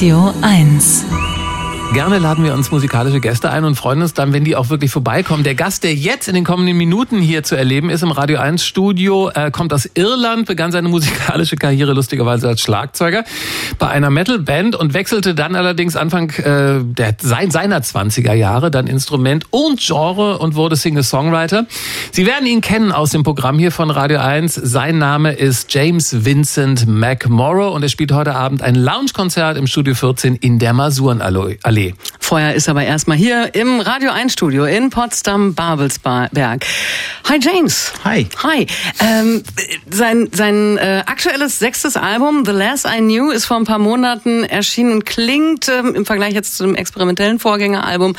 Radio 1. Gerne laden wir uns musikalische Gäste ein und freuen uns dann, wenn die auch wirklich vorbeikommen. Der Gast, der jetzt in den kommenden Minuten hier zu erleben ist im Radio 1 Studio, äh, kommt aus Irland, begann seine musikalische Karriere lustigerweise als Schlagzeuger bei einer Metal-Band und wechselte dann allerdings Anfang äh, der, sein, seiner 20er Jahre dann Instrument und Genre und wurde Singer-Songwriter. Sie werden ihn kennen aus dem Programm hier von Radio 1. Sein Name ist James Vincent McMorrow und er spielt heute Abend ein Lounge-Konzert im Studio 14 in der Masurenallee. allez, Vorher ist aber erstmal hier im Radio 1 Studio in Potsdam-Babelsberg. Hi James. Hi. Hi. Ähm, sein sein äh, aktuelles sechstes Album, The Last I Knew, ist vor ein paar Monaten erschienen und klingt ähm, im Vergleich jetzt zu dem experimentellen Vorgängeralbum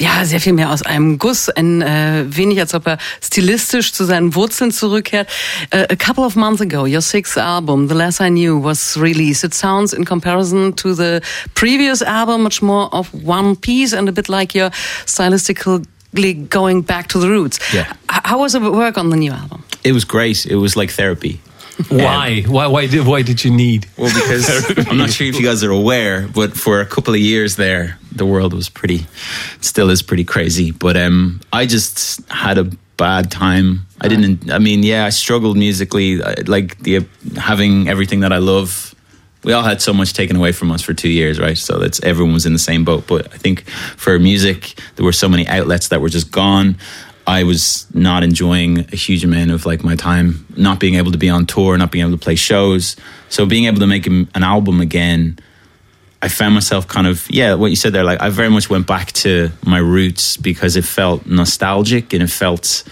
ja sehr viel mehr aus einem Guss, ein äh, wenig als ob er stilistisch zu seinen Wurzeln zurückkehrt. Uh, a couple of months ago, your sixth album, The Last I Knew, was released. It sounds in comparison to the previous album much more of one piece and a bit like you're stylistically going back to the roots. Yeah. How was it work on the new album? It was great. It was like therapy. Why? Why? Why did? Why did you need? Well, because I'm not sure if you guys are aware, but for a couple of years there, the world was pretty, still is pretty crazy. But um, I just had a bad time. I didn't. I mean, yeah, I struggled musically. I- Like the having everything that I love. We all had so much taken away from us for two years, right? So that's everyone was in the same boat. But I think for music, there were so many outlets that were just gone. I was not enjoying a huge amount of like my time, not being able to be on tour, not being able to play shows. So being able to make an album again, I found myself kind of yeah, what you said there. Like I very much went back to my roots because it felt nostalgic and it felt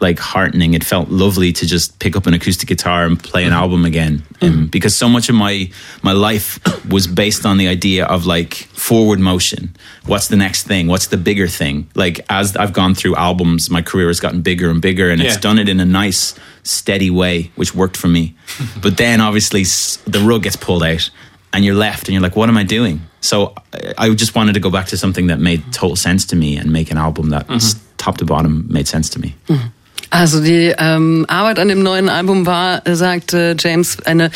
like heartening. It felt lovely to just pick up an acoustic guitar and play an mm-hmm. album again. Um, mm-hmm. because so much of my my life was based on the idea of like forward motion. What's the next thing? What's the bigger thing? Like as I've gone through albums, my career has gotten bigger and bigger, and it's done it in a nice, steady way, which worked for me. but then obviously the rug gets pulled out, and you're left, and you're like, what am I doing? So I, just wanted to go back to something that made total sense to me and make an album that mm-hmm. s- top to bottom made sense to me. Also die ähm, Arbeit an dem neuen Album war, äh, sagt äh, James, eine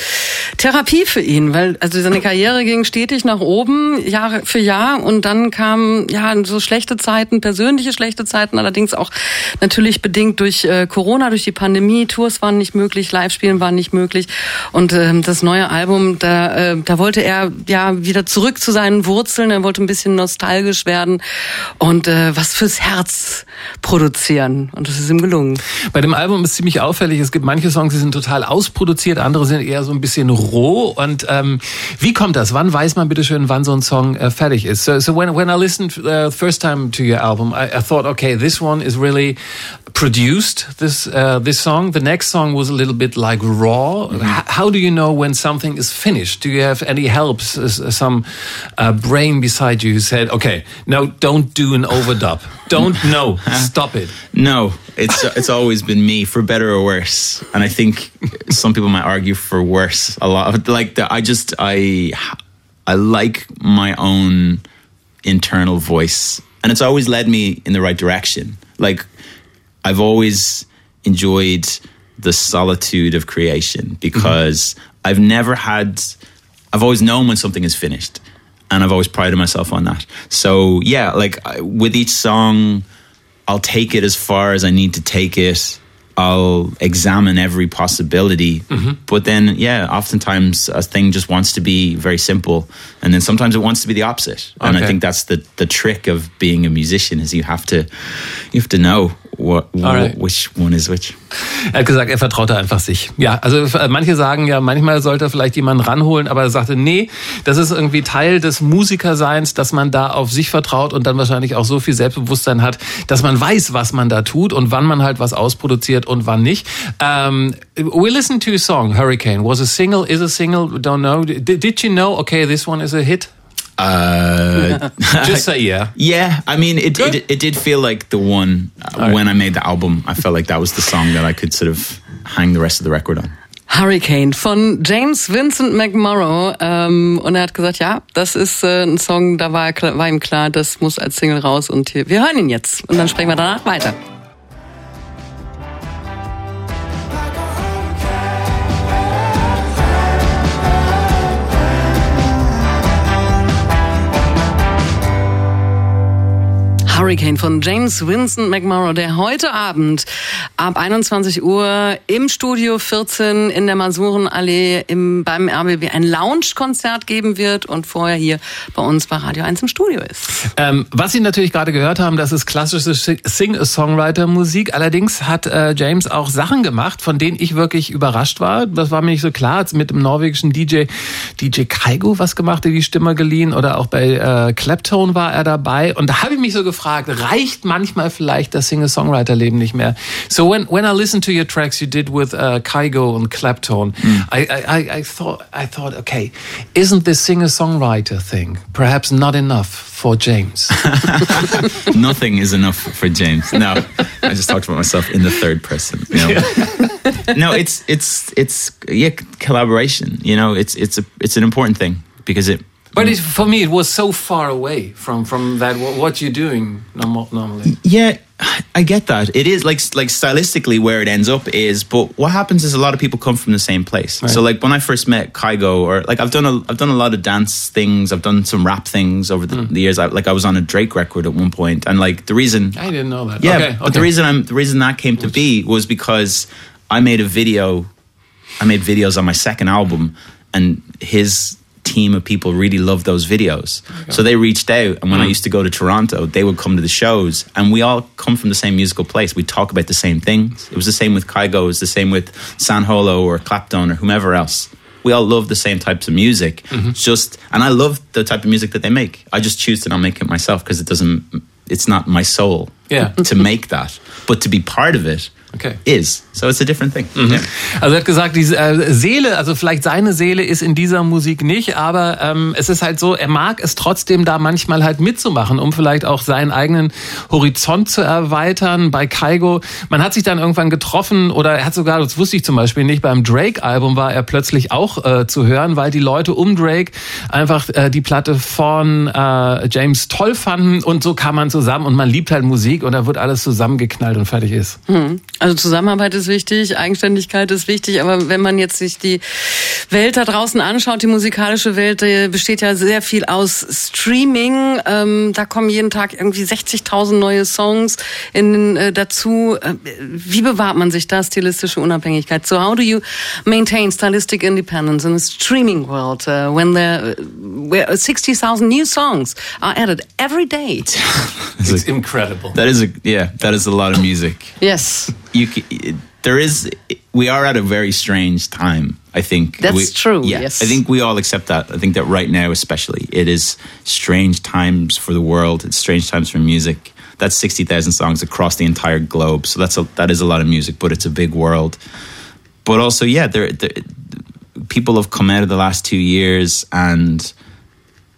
Therapie für ihn, weil also seine Karriere ging stetig nach oben, Jahr für Jahr. Und dann kamen ja so schlechte Zeiten, persönliche schlechte Zeiten, allerdings auch natürlich bedingt durch äh, Corona, durch die Pandemie, Tours waren nicht möglich, Live-Spielen waren nicht möglich. Und ähm, das neue Album, da, äh, da wollte er ja wieder zurück zu seinen Wurzeln, er wollte ein bisschen nostalgisch werden und äh, was fürs Herz produzieren. Und das ist ihm gelungen. Bei dem Album ist ziemlich auffällig. Es gibt manche Songs, die sind total ausproduziert, andere sind eher so ein bisschen roh. Und ähm, wie kommt das? Wann weiß man bitte schön, wann so ein Song äh, fertig ist? So, so when when I listened uh, first time to your album, I, I thought, okay, this one is really produced. This uh, this song. The next song was a little bit like raw. H- how do you know when something is finished? Do you have any helps? S- Some uh, brain beside you who said, okay, no, don't do an overdub. Don't know. stop it. No, it's uh, it's always been me for better or worse, and I think some people might argue for worse. A lot of like the, I just I I like my own internal voice, and it's always led me in the right direction. Like I've always enjoyed the solitude of creation because mm-hmm. I've never had I've always known when something is finished and I've always prided myself on that. So yeah, like with each song I'll take it as far as I need to take it. I'll examine every possibility. Mm-hmm. But then, yeah, oftentimes a thing just wants to be very simple. And then sometimes it wants to be the opposite. And I think that's the, the trick of being a musician is you have to, you have to know what, right. which one is which. Er hat gesagt, er vertraute einfach sich. Ja, also äh, manche sagen ja, manchmal sollte er vielleicht jemanden ranholen, aber er sagte, nee, das ist irgendwie Teil des Musikerseins, dass man da auf sich vertraut und dann wahrscheinlich auch so viel Selbstbewusstsein hat, dass man weiß, was man da tut und wann man halt was ausproduziert und wann nicht. Um, we listened to a song, Hurricane. Was a single, is a single, don't know. Did, did you know, okay, this one is a hit? Uh, Just say yeah. yeah, I mean, it, Good. it, it did feel like the one right. when I made the album. I felt like that was the song that I could sort of hang the rest of the record on. Hurricane von James Vincent McMorrow. Ähm, und er hat gesagt, ja, das ist äh, ein Song, da war, er war ihm klar, das muss als Single raus. Und hier, wir hören ihn jetzt. Und dann sprechen wir danach weiter. Hurricane von James Vincent McMorrow, der heute Abend ab 21 Uhr im Studio 14 in der Masurenallee im, beim RBB ein Lounge-Konzert geben wird und vorher hier bei uns bei Radio 1 im Studio ist. Ähm, was Sie natürlich gerade gehört haben, das ist klassische Sing-A-Songwriter-Musik. Allerdings hat äh, James auch Sachen gemacht, von denen ich wirklich überrascht war. Das war mir nicht so klar. Als mit dem norwegischen DJ DJ Kaigo was gemacht, der die Stimme geliehen oder auch bei äh, Claptone war er dabei. Und da habe ich mich so gefragt, reicht manchmal vielleicht das Singer-Songwriter-Leben nicht mehr? So when, when I listened to your tracks you did with uh, Kygo and Claptone, mm. I, I, I, thought, I thought, okay, isn't this singer-songwriter thing perhaps not enough for James? Nothing is enough for James. No, I just talked about myself in the third person. You know? no, it's it's it's yeah, collaboration. You know, it's it's a it's an important thing because it but it, for me, it was so far away from from that what you're doing normally. Yeah, I get that. It is like like stylistically where it ends up is, but what happens is a lot of people come from the same place. Right. So like when I first met Kygo, or like I've done a I've done a lot of dance things. I've done some rap things over the, mm. the years. I, like I was on a Drake record at one point, and like the reason I didn't know that. Yeah, okay, but the reason I'm the reason that came to be was because I made a video. I made videos on my second album, and his team of people really loved those videos. So they reached out, and when mm. I used to go to Toronto, they would come to the shows, and we all come from the same musical place. We talk about the same things. It was the same with Kygo, it was the same with San Holo or Clapton or whomever else. We all love the same types of music. Mm-hmm. Just, and I love the type of music that they make. I just choose to not make it myself because it doesn't. It's not my soul. Yeah. to make that, but to be part of it okay. is. So it's a different thing. Mhm. Yeah. Also er hat gesagt, die äh, Seele, also vielleicht seine Seele ist in dieser Musik nicht, aber ähm, es ist halt so, er mag es trotzdem da manchmal halt mitzumachen, um vielleicht auch seinen eigenen Horizont zu erweitern. Bei Kaigo, man hat sich dann irgendwann getroffen oder er hat sogar, das wusste ich zum Beispiel nicht, beim Drake-Album war er plötzlich auch äh, zu hören, weil die Leute um Drake einfach äh, die Platte von äh, James toll fanden und so kam man zusammen und man liebt halt Musik und da wird alles zusammengeknallt und fertig ist. Mhm. Also Zusammenarbeit ist wichtig, Eigenständigkeit ist wichtig, aber wenn man jetzt sich die Welt da draußen anschaut, die musikalische Welt die besteht ja sehr viel aus Streaming. Ähm, da kommen jeden Tag irgendwie 60.000 neue Songs in, äh, dazu. Äh, wie bewahrt man sich da stilistische Unabhängigkeit? So how do you maintain stylistic independence in a streaming world uh, when there uh, 60,000 new songs are added every day? it's incredible. That is a yeah, that is a lot of music. Yes you there is we are at a very strange time i think. That's we, true yeah, yes. I think we all accept that. I think that right now especially it is strange times for the world. It's strange times for music. That's 60,000 songs across the entire globe. So that's a, that is a lot of music but it's a big world. But also yeah there, there people have come out of the last 2 years and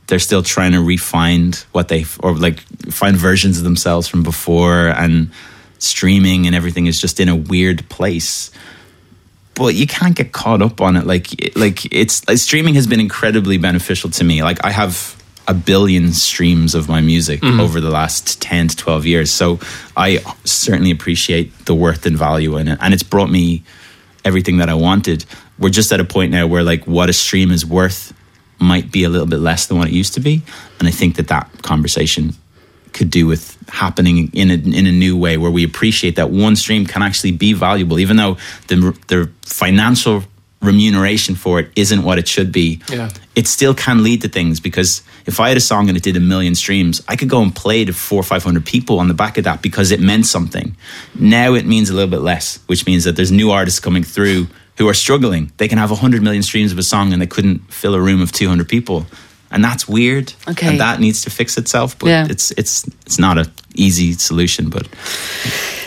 they're still trying to refine what they or like find versions of themselves from before. And streaming and everything is just in a weird place. But you can't get caught up on it. Like like it's like streaming has been incredibly beneficial to me. Like i have a billion streams of my music mm-hmm. over the last 10 to 12 years. So i certainly appreciate the worth and value in it. And it's brought me everything that i wanted. We're just at a point now where like what a stream is worth might be a little bit less than what it used to be. And i think that that conversation could do with happening in a, in a new way where we appreciate that one stream can actually be valuable even though the, the financial remuneration for it isn't what it should be. Yeah. it still can lead to things because if i had a song and it did a million streams i could go and play to four or five hundred people on the back of that because it meant something. Now it means a little bit less which means that there's new artists coming through who are struggling. They can have 100 million streams of a song and they couldn't fill a room of 200 people and that's weird. Okay. And that needs to fix itself. But yeah. it's it's it's not an easy solution. But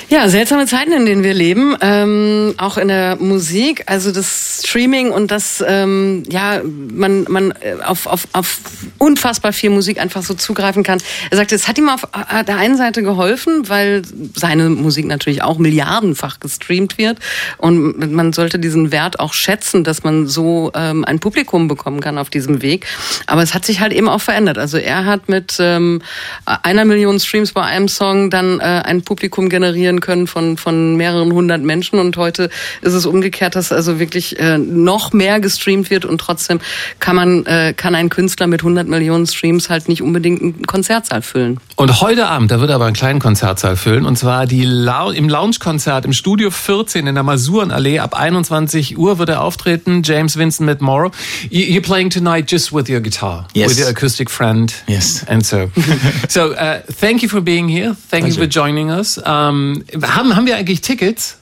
Ja, seltsame Zeiten, in denen wir leben, ähm, auch in der Musik. Also das Streaming und das, ähm, ja, man, man äh, auf, auf, auf unfassbar viel Musik einfach so zugreifen kann. Er sagt, es hat ihm auf der einen Seite geholfen, weil seine Musik natürlich auch milliardenfach gestreamt wird und man sollte diesen Wert auch schätzen, dass man so ähm, ein Publikum bekommen kann auf diesem Weg. Aber es hat sich halt eben auch verändert. Also er hat mit ähm, einer Million Streams bei einem Song dann äh, ein Publikum generieren werden können von, von mehreren hundert Menschen. Und heute ist es umgekehrt, dass also wirklich äh, noch mehr gestreamt wird und trotzdem kann man, äh, kann ein Künstler mit 100 Millionen Streams halt nicht unbedingt einen Konzertsaal füllen. Und heute Abend, da wird er aber einen kleinen Konzertsaal füllen und zwar die La im Lounge-Konzert im Studio 14 in der Masurenallee ab 21 Uhr wird er auftreten. James Vincent mit Morrow. You're playing tonight just with your guitar, Yes. with your acoustic friend. Yes. And so, so uh, thank you for being here. Thank you for Pleasure. joining us. Um, haben, haben wir eigentlich Tickets?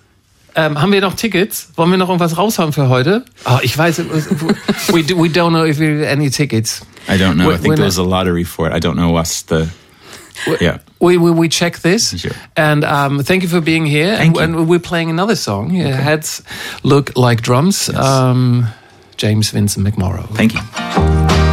Ähm, haben wir noch Tickets? Wollen wir noch irgendwas raushauen für heute? Oh, ich weiß, we, do, we don't know if we have any tickets. I don't know. We're- I think there was a lottery for it. I don't know what's the. Yeah. We, we, we check this. Sure. And um, thank you for being here. Thank and, you. and we're playing another song. Your heads look like drums. Um, James Vincent McMorrow. Thank you.